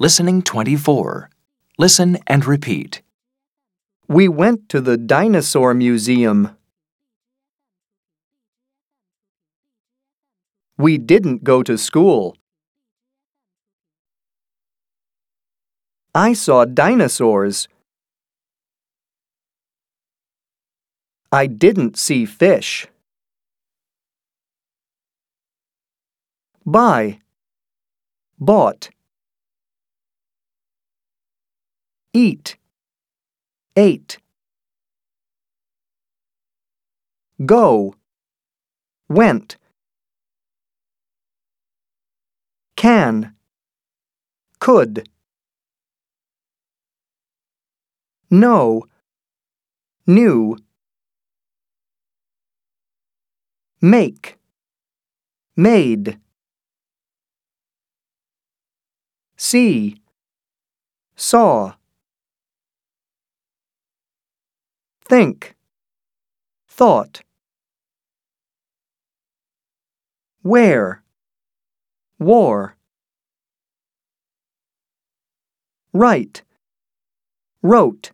Listening 24. Listen and repeat. We went to the dinosaur museum. We didn't go to school. I saw dinosaurs. I didn't see fish. Buy. Bought. Eat. Ate. Go. Went. Can. Could. Know. Knew. Make. Made. See. Saw. Think. Thought. Wear. Wore. Write. Wrote.